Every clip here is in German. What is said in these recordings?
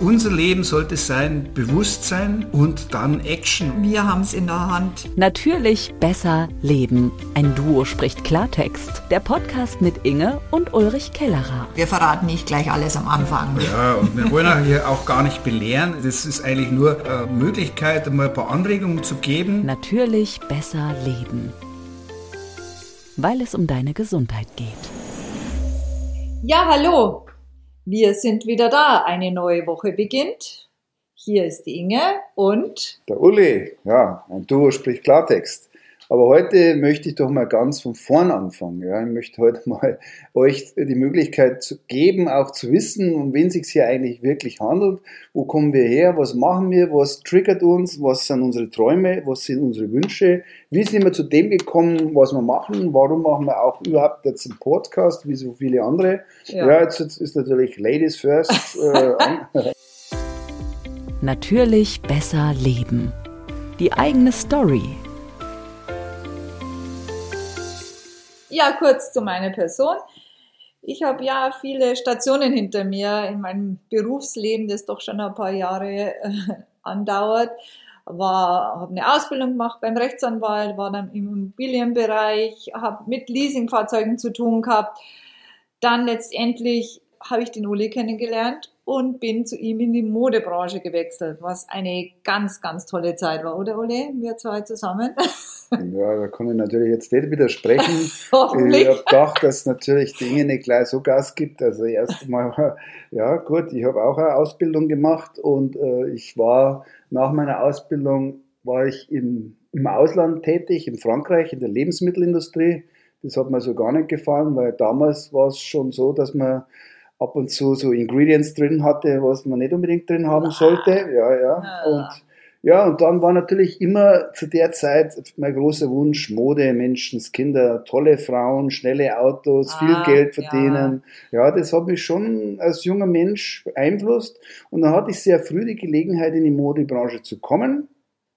unser Leben sollte sein Bewusstsein und dann Action. Wir haben es in der Hand. Natürlich besser leben. Ein Duo spricht Klartext. Der Podcast mit Inge und Ulrich Kellerer. Wir verraten nicht gleich alles am Anfang. Ja, und wir wollen hier auch gar nicht belehren. Das ist eigentlich nur eine Möglichkeit, mal ein paar Anregungen zu geben. Natürlich besser leben. Weil es um deine Gesundheit geht. Ja, hallo. Wir sind wieder da. Eine neue Woche beginnt. Hier ist die Inge und der Uli. Ja, ein Duo spricht Klartext. Aber heute möchte ich doch mal ganz von vorn anfangen. Ja, ich möchte heute mal euch die Möglichkeit geben, auch zu wissen, um wen es sich hier eigentlich wirklich handelt. Wo kommen wir her? Was machen wir? Was triggert uns? Was sind unsere Träume? Was sind unsere Wünsche? Wie sind wir zu dem gekommen, was wir machen? Warum machen wir auch überhaupt jetzt einen Podcast, wie so viele andere? Ja, ja jetzt, jetzt ist natürlich Ladies first. Äh, natürlich besser leben. Die eigene Story Ja, kurz zu meiner Person. Ich habe ja viele Stationen hinter mir in meinem Berufsleben, das doch schon ein paar Jahre äh, andauert. War, habe eine Ausbildung gemacht beim Rechtsanwalt, war dann im Immobilienbereich, habe mit Leasingfahrzeugen zu tun gehabt. Dann letztendlich habe ich den Uli kennengelernt und bin zu ihm in die Modebranche gewechselt, was eine ganz, ganz tolle Zeit war, oder Uli? Wir zwei zusammen. Ja, da kann ich natürlich jetzt nicht widersprechen. ich habe gedacht, dass natürlich Dinge nicht gleich so Gas gibt. Also erst mal, ja gut, ich habe auch eine Ausbildung gemacht und äh, ich war nach meiner Ausbildung war ich im, im Ausland tätig, in Frankreich, in der Lebensmittelindustrie. Das hat mir so gar nicht gefallen, weil damals war es schon so, dass man ab und zu so Ingredients drin hatte, was man nicht unbedingt drin haben sollte. Ja, ja. Und ja, und dann war natürlich immer zu der Zeit mein großer Wunsch, Mode, Menschenskinder, tolle Frauen, schnelle Autos, ah, viel Geld verdienen. Ja. ja, das hat mich schon als junger Mensch beeinflusst. Und dann hatte ich sehr früh die Gelegenheit, in die Modebranche zu kommen.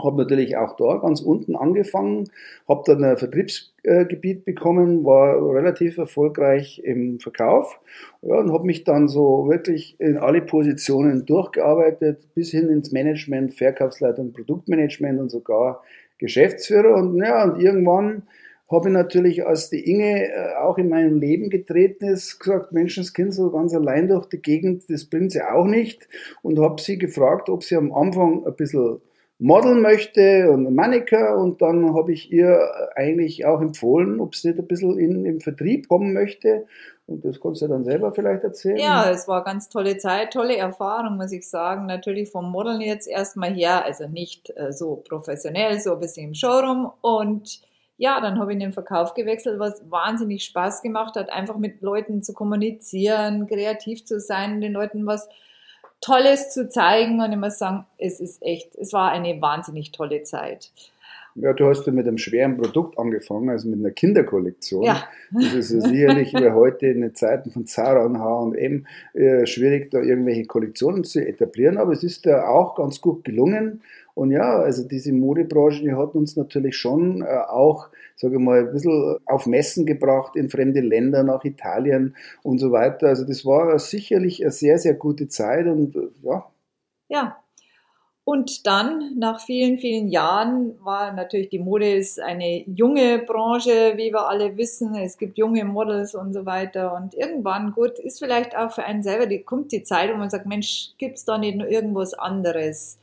Habe natürlich auch da ganz unten angefangen, habe dann ein Vertriebsgebiet bekommen, war relativ erfolgreich im Verkauf ja, und habe mich dann so wirklich in alle Positionen durchgearbeitet, bis hin ins Management, Verkaufsleitung, Produktmanagement und sogar Geschäftsführer. Und ja, und irgendwann habe ich natürlich, als die Inge äh, auch in meinem Leben getreten ist, gesagt, Menschenskind so ganz allein durch die Gegend, das bringt sie auch nicht. Und habe sie gefragt, ob sie am Anfang ein bisschen modeln möchte und Maniker und dann habe ich ihr eigentlich auch empfohlen, ob sie nicht ein bisschen in, im Vertrieb kommen möchte und das kannst du dann selber vielleicht erzählen. Ja, es war ganz tolle Zeit, tolle Erfahrung, muss ich sagen. Natürlich vom Modeln jetzt erstmal her, also nicht äh, so professionell, so ein bisschen im Showroom und ja, dann habe ich in den Verkauf gewechselt, was wahnsinnig Spaß gemacht hat, einfach mit Leuten zu kommunizieren, kreativ zu sein, den Leuten was Tolles zu zeigen und ich muss sagen, es ist echt, es war eine wahnsinnig tolle Zeit. Ja, du hast ja mit einem schweren Produkt angefangen, also mit einer Kinderkollektion. Ja. Das ist ja sicherlich wie heute in den Zeiten von Zara und H&M äh, schwierig, da irgendwelche Kollektionen zu etablieren, aber es ist da auch ganz gut gelungen. Und ja, also diese Modebranche, die hat uns natürlich schon äh, auch, sage ich mal, ein bisschen auf Messen gebracht in fremde Länder, nach Italien und so weiter. Also das war sicherlich eine sehr, sehr gute Zeit und äh, ja. Ja, und dann, nach vielen, vielen Jahren, war natürlich die Mode ist eine junge Branche, wie wir alle wissen. Es gibt junge Models und so weiter. Und irgendwann, gut, ist vielleicht auch für einen selber, die kommt die Zeit, wo man sagt, Mensch, gibt's da nicht nur irgendwas anderes?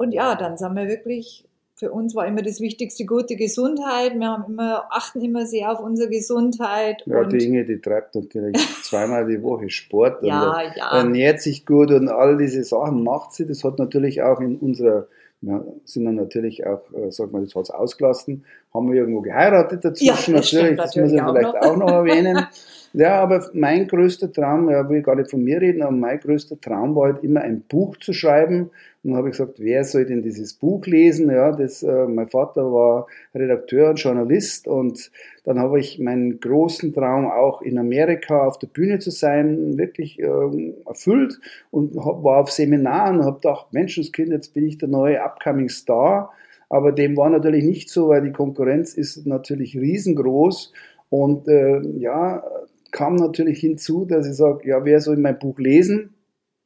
Und ja, dann sind wir wirklich, für uns war immer das Wichtigste gute Gesundheit. Wir haben immer, achten immer sehr auf unsere Gesundheit. Ja, die Inge, die treibt natürlich zweimal die Woche Sport ja, und ja. ernährt sich gut und all diese Sachen macht sie. Das hat natürlich auch in unserer wir sind dann natürlich auch, äh, sag mal, das hat es ausgelassen, haben wir irgendwo geheiratet dazwischen, ja, das natürlich, das muss ich vielleicht noch. auch noch erwähnen. Ja, aber mein größter Traum, ja, will ich gar nicht von mir reden, aber mein größter Traum war halt immer ein Buch zu schreiben. Dann habe ich gesagt, wer soll denn dieses Buch lesen? Ja, das, äh, mein Vater war Redakteur und Journalist und dann habe ich meinen großen Traum auch in Amerika auf der Bühne zu sein, wirklich äh, erfüllt und hab, war auf Seminaren und habe gedacht, Menschenskind, jetzt bin ich der neue Upcoming Star. Aber dem war natürlich nicht so, weil die Konkurrenz ist natürlich riesengroß. Und äh, ja, kam natürlich hinzu, dass ich sage, ja, wer soll mein Buch lesen?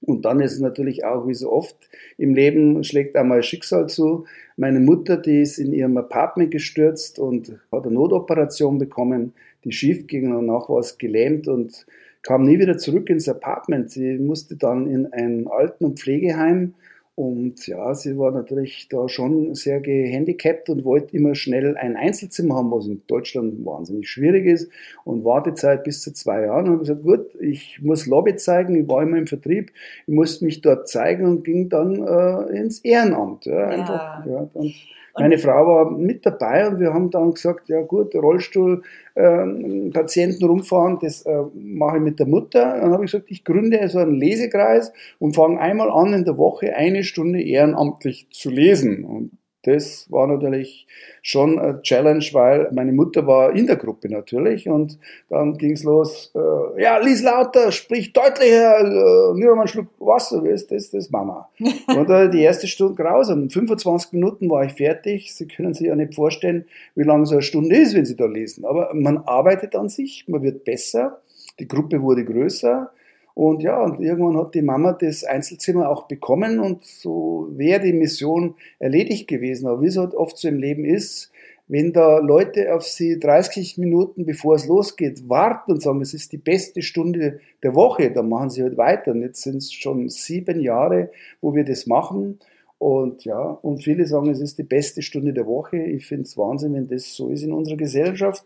Und dann ist es natürlich auch, wie so oft im Leben, schlägt einmal Schicksal zu. Meine Mutter, die ist in ihrem Apartment gestürzt und hat eine Notoperation bekommen, die schief ging und danach war es gelähmt und kam nie wieder zurück ins Apartment. Sie musste dann in ein Alten- und Pflegeheim und ja, sie war natürlich da schon sehr gehandicapt und wollte immer schnell ein Einzelzimmer haben, was in Deutschland wahnsinnig schwierig ist. Und Wartezeit bis zu zwei Jahren. Und habe gesagt, gut, ich muss Lobby zeigen. Ich war immer im Vertrieb. Ich musste mich dort zeigen und ging dann äh, ins Ehrenamt. Ja, einfach, ja. und meine Frau war mit dabei und wir haben dann gesagt, ja gut, Rollstuhl, äh, Patienten rumfahren, das äh, mache ich mit der Mutter. Dann habe ich gesagt, ich gründe so einen Lesekreis und fange einmal an in der Woche eine Stunde ehrenamtlich zu lesen. Und das war natürlich schon eine Challenge, weil meine Mutter war in der Gruppe natürlich und dann ging es los, äh, ja, lies lauter, sprich deutlicher, äh, nur mal einen Schluck Wasser, das, das Mama. und äh, die erste Stunde grausam, 25 Minuten war ich fertig, Sie können sich ja nicht vorstellen, wie lange so eine Stunde ist, wenn Sie da lesen, aber man arbeitet an sich, man wird besser, die Gruppe wurde größer, und ja, und irgendwann hat die Mama das Einzelzimmer auch bekommen und so wäre die Mission erledigt gewesen. Aber wie es halt oft so im Leben ist, wenn da Leute auf sie 30 Minuten bevor es losgeht warten und sagen, es ist die beste Stunde der Woche, dann machen sie halt weiter. Und jetzt sind es schon sieben Jahre, wo wir das machen. Und ja, und viele sagen, es ist die beste Stunde der Woche. Ich finde es Wahnsinn, wenn das so ist in unserer Gesellschaft.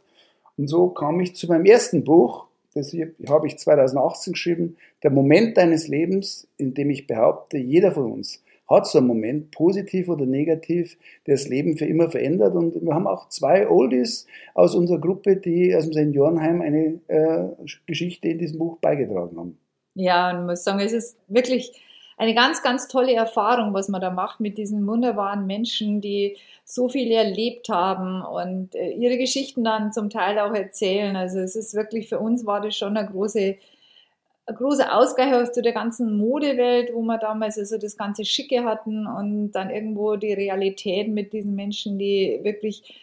Und so kam ich zu meinem ersten Buch, das habe ich 2018 geschrieben, der Moment deines Lebens, in dem ich behaupte, jeder von uns hat so einen Moment, positiv oder negativ, der das Leben für immer verändert. Und wir haben auch zwei Oldies aus unserer Gruppe, die aus dem Seniorenheim eine äh, Geschichte in diesem Buch beigetragen haben. Ja, und ich muss sagen, es ist wirklich eine ganz, ganz tolle Erfahrung, was man da macht mit diesen wunderbaren Menschen, die so viel erlebt haben und äh, ihre Geschichten dann zum Teil auch erzählen. Also es ist wirklich für uns war das schon eine große, ein großer Ausgleich aus der ganzen Modewelt, wo wir damals also das ganze Schicke hatten und dann irgendwo die Realität mit diesen Menschen, die wirklich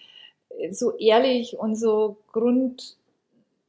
so ehrlich und so grund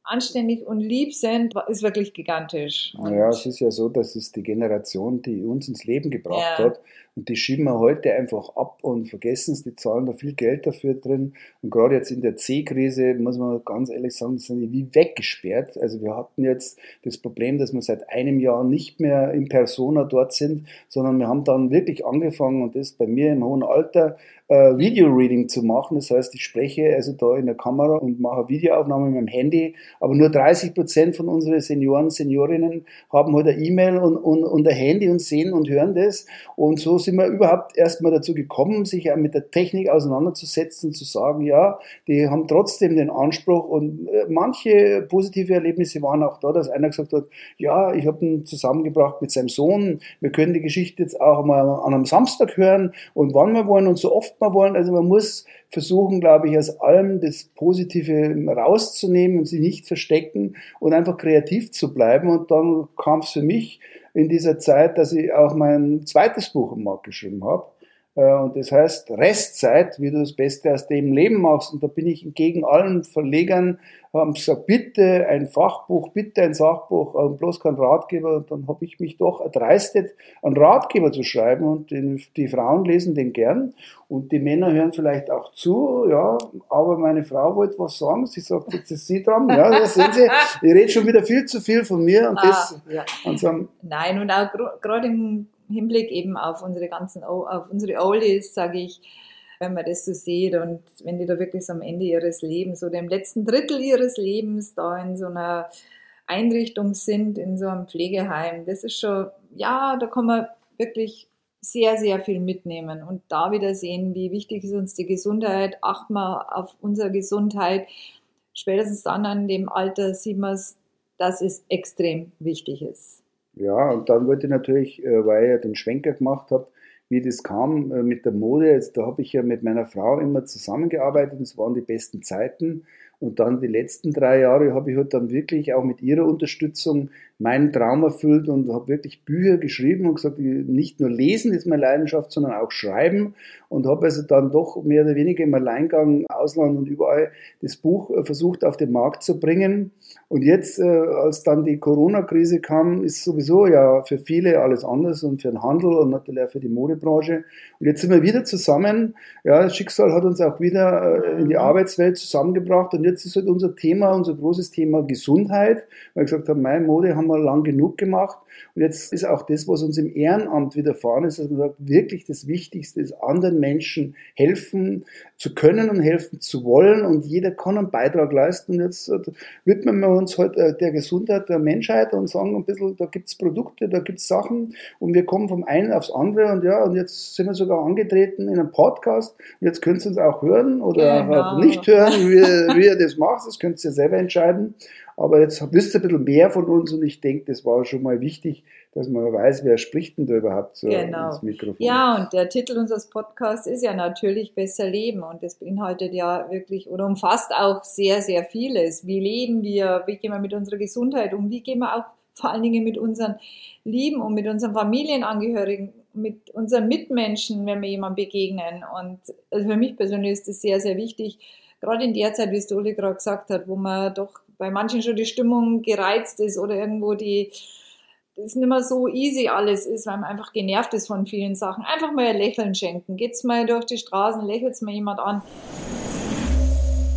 anständig und lieb sind, ist wirklich gigantisch. Und ja, es ist ja so, dass es die Generation, die uns ins Leben gebracht ja. hat, und die schieben wir heute einfach ab und vergessen es, die zahlen da viel Geld dafür drin. Und gerade jetzt in der C-Krise, muss man ganz ehrlich sagen, die sind wie weggesperrt. Also wir hatten jetzt das Problem, dass wir seit einem Jahr nicht mehr in Persona dort sind, sondern wir haben dann wirklich angefangen, und das bei mir im hohen Alter, äh, Video-Reading zu machen. Das heißt, ich spreche also da in der Kamera und mache Videoaufnahmen mit dem Handy, aber nur 30 Prozent von unseren Senioren, Seniorinnen haben halt E-Mail und, und, und ein Handy und sehen und hören das. Und so sind wir überhaupt erstmal dazu gekommen, sich mit der Technik auseinanderzusetzen zu sagen, ja, die haben trotzdem den Anspruch und äh, manche positive Erlebnisse waren auch da, dass einer gesagt hat, ja, ich habe ihn zusammengebracht mit seinem Sohn, wir können die Geschichte jetzt auch mal an einem Samstag hören und wann wir wollen und so oft wir wollen. Also man muss versuchen, glaube ich, aus allem das Positive rauszunehmen und sie nicht verstecken und einfach kreativ zu bleiben. Und dann kam es für mich in dieser Zeit, dass ich auch mein zweites Buch am Markt geschrieben habe. Äh, und das heißt Restzeit, wie du das Beste aus dem Leben machst. Und da bin ich entgegen allen Verlegern haben gesagt, bitte ein Fachbuch, bitte ein Sachbuch, also bloß kein Ratgeber. Und dann habe ich mich doch erdreistet, einen Ratgeber zu schreiben. Und die Frauen lesen den gern. Und die Männer hören vielleicht auch zu, ja, aber meine Frau wollte was sagen, sie sagt, jetzt ist sie dran, ja, das sehen Sie, ich rede schon wieder viel zu viel von mir. Und ah, das ja. und so. Nein, und auch gerade im Hinblick eben auf unsere ganzen, auf unsere Oldies, sage ich, wenn man das so sieht und wenn die da wirklich so am Ende ihres Lebens oder im letzten Drittel ihres Lebens da in so einer Einrichtung sind, in so einem Pflegeheim, das ist schon, ja, da kann man wirklich sehr, sehr viel mitnehmen und da wieder sehen, wie wichtig ist uns die Gesundheit, achten wir auf unsere Gesundheit. Spätestens dann an dem Alter sieht man es, dass es extrem wichtig ist. Ja, und dann wollte ich natürlich, äh, weil ich ja den Schwenker gemacht habe, wie das kam äh, mit der Mode. Jetzt, da habe ich ja mit meiner Frau immer zusammengearbeitet, das waren die besten Zeiten. Und dann die letzten drei Jahre habe ich halt dann wirklich auch mit ihrer Unterstützung meinen Traum erfüllt und habe wirklich Bücher geschrieben und gesagt, nicht nur lesen ist meine Leidenschaft, sondern auch schreiben und habe also dann doch mehr oder weniger im Alleingang, Ausland und überall das Buch äh, versucht auf den Markt zu bringen. Und jetzt, äh, als dann die Corona-Krise kam, ist sowieso ja für viele alles anders und für den Handel und natürlich auch für die Modebranche. Und jetzt sind wir wieder zusammen. Ja, das Schicksal hat uns auch wieder äh, in die mhm. Arbeitswelt zusammengebracht und jetzt ist halt unser Thema, unser großes Thema Gesundheit, weil wir gesagt haben, meine Mode haben wir lang genug gemacht und jetzt ist auch das, was uns im Ehrenamt widerfahren ist, dass man sagt, wirklich das Wichtigste ist, anderen Menschen helfen zu können und helfen zu wollen und jeder kann einen Beitrag leisten. Und jetzt äh, widmen wir uns heute halt, der Gesundheit der Menschheit und sagen ein bisschen, da gibt's Produkte, da gibt's Sachen und wir kommen vom einen aufs andere und ja, und jetzt sind wir sogar angetreten in einem Podcast und jetzt könnt ihr uns auch hören oder genau. nicht hören, wie, wie ihr das macht, das könnt ihr selber entscheiden. Aber jetzt wisst ihr ein bisschen mehr von uns und ich denke, das war schon mal wichtig, dass man weiß, wer spricht denn da überhaupt so genau. ins Mikrofon. Ja, und der Titel unseres Podcasts ist ja natürlich Besser Leben und das beinhaltet ja wirklich oder umfasst auch sehr, sehr vieles. Wie leben wir? Wie gehen wir mit unserer Gesundheit um? Wie gehen wir auch vor allen Dingen mit unseren Lieben und mit unseren Familienangehörigen, mit unseren Mitmenschen, wenn wir jemandem begegnen. Und also für mich persönlich ist das sehr, sehr wichtig, gerade in der Zeit, wie es der Uli gerade gesagt hat, wo man doch bei manchen schon die Stimmung gereizt ist oder irgendwo die, das nicht mehr so easy alles ist, weil man einfach genervt ist von vielen Sachen. Einfach mal ein Lächeln schenken. Geht's mal durch die Straßen, lächelt's mal jemand an.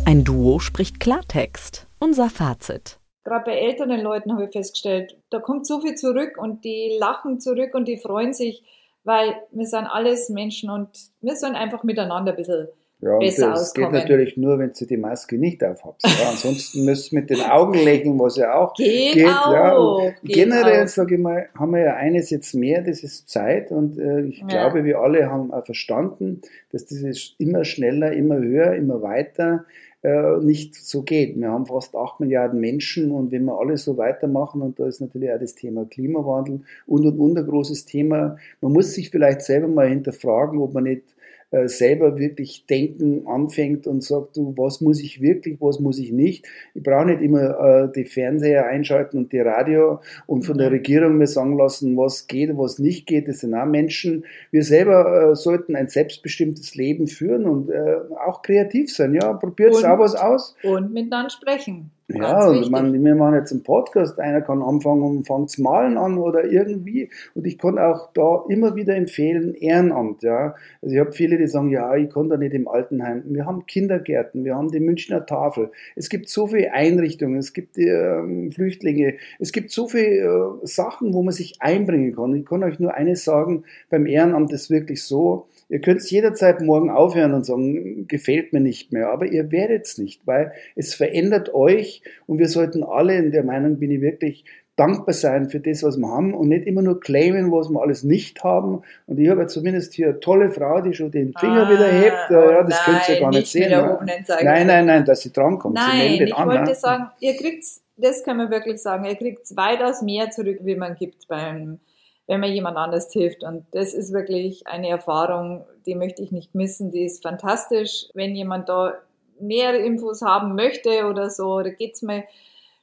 Ein Duo spricht Klartext. Unser Fazit. Gerade bei älteren Leuten habe ich festgestellt, da kommt so viel zurück und die lachen zurück und die freuen sich, weil wir sind alles Menschen und wir sollen einfach miteinander ein bisschen ja, besser das auskommen. geht natürlich nur, wenn du die Maske nicht aufhabst. Ja. Ansonsten müsst du mit den Augen lächeln, was ja auch geht. geht ja. Und generell, sage ich mal, haben wir ja eines jetzt mehr, das ist Zeit. Und äh, ich ja. glaube, wir alle haben auch verstanden, dass dieses immer schneller, immer höher, immer weiter äh, nicht so geht. Wir haben fast acht Milliarden Menschen und wenn wir alle so weitermachen, und da ist natürlich auch das Thema Klimawandel und und und ein großes Thema, man muss sich vielleicht selber mal hinterfragen, ob man nicht äh, selber wirklich denken anfängt und sagt, du, was muss ich wirklich, was muss ich nicht. Ich brauche nicht immer äh, die Fernseher einschalten und die Radio und von der mhm. Regierung mir sagen lassen, was geht, was nicht geht. Das sind auch Menschen. Wir selber äh, sollten ein selbstbestimmtes Leben führen und äh, auch kreativ sein. Ja, probiert auch was aus. Und miteinander sprechen. Ja, und man, wir machen jetzt einen Podcast, einer kann anfangen und fängt malen an oder irgendwie. Und ich kann auch da immer wieder empfehlen, Ehrenamt, ja. Also ich habe viele, die sagen, ja, ich kann da nicht im Altenheim. Wir haben Kindergärten, wir haben die Münchner Tafel. Es gibt so viele Einrichtungen, es gibt die, ähm, Flüchtlinge, es gibt so viele äh, Sachen, wo man sich einbringen kann. Ich kann euch nur eines sagen, beim Ehrenamt ist wirklich so, Ihr könnt jederzeit morgen aufhören und sagen, gefällt mir nicht mehr, aber ihr werdet es nicht, weil es verändert euch und wir sollten alle, in der Meinung bin ich wirklich, dankbar sein für das, was wir haben und nicht immer nur claimen, was wir alles nicht haben. Und ich habe ja zumindest hier eine tolle Frau, die schon den Finger ah, wieder hebt. Ja, das nein, könnt ihr gar nicht, nicht sehen. Nein, nein, nein, dass sie drankommt. Nein, ich an, wollte ne? sagen, ihr kriegt, das kann man wirklich sagen, ihr kriegt weitaus mehr zurück, wie man gibt beim wenn man jemand anders hilft. Und das ist wirklich eine Erfahrung, die möchte ich nicht missen. Die ist fantastisch. Wenn jemand da nähere Infos haben möchte oder so, oder geht's mir,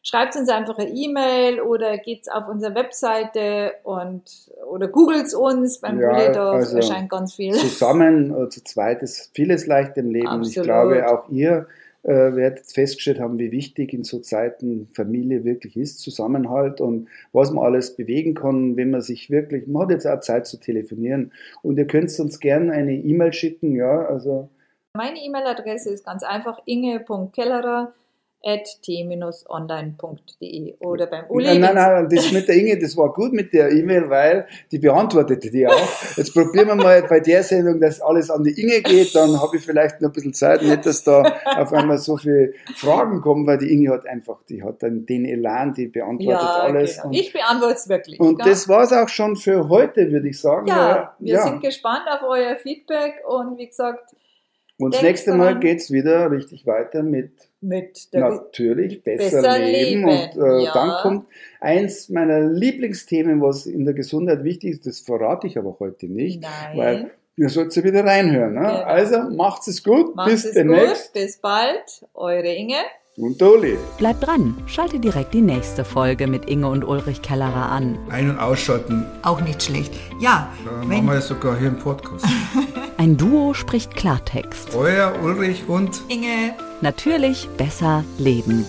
schreibt uns einfach eine E-Mail oder geht's auf unsere Webseite und oder googelt uns beim ja, Bulledorf, also erscheint ganz viel. Zusammen, äh, zu zweit ist vieles leicht im Leben. Absolut. Ich glaube, auch ihr äh, werdet festgestellt haben, wie wichtig in so Zeiten Familie wirklich ist, Zusammenhalt und was man alles bewegen kann, wenn man sich wirklich, man hat jetzt auch Zeit zu telefonieren und ihr könnt uns gerne eine E-Mail schicken, ja, also. Meine E-Mail-Adresse ist ganz einfach inge.kellerer t-online.de oder beim Uli. Nein, nein, nein, das mit der Inge, das war gut mit der E-Mail, weil die beantwortete die auch. Jetzt probieren wir mal bei der Sendung, dass alles an die Inge geht, dann habe ich vielleicht noch ein bisschen Zeit, nicht, dass da auf einmal so viele Fragen kommen, weil die Inge hat einfach, die hat dann den Elan, die beantwortet ja, alles. Genau. Und, ich beantworte es wirklich. Und gell? das war es auch schon für heute, würde ich sagen. Ja, wir ja. sind gespannt auf euer Feedback und wie gesagt, und das nächste Mal geht es wieder richtig weiter mit, mit natürlich besser, besser leben. leben. Und äh, ja. dann kommt eins meiner Lieblingsthemen, was in der Gesundheit wichtig ist, das verrate ich aber heute nicht, Nein. weil ihr sollt ja wieder reinhören. Ne? Genau. Also macht's es gut, macht's bis es demnächst. Gut. Bis bald, eure Inge Und Doli. Bleibt dran, schalte direkt die nächste Folge mit Inge und Ulrich Kellerer an. Ein- und ausschalten. Auch nicht schlecht. Ja. Da machen wir sogar hier einen Podcast. Ein Duo spricht Klartext. Euer Ulrich und Inge. Natürlich besser leben.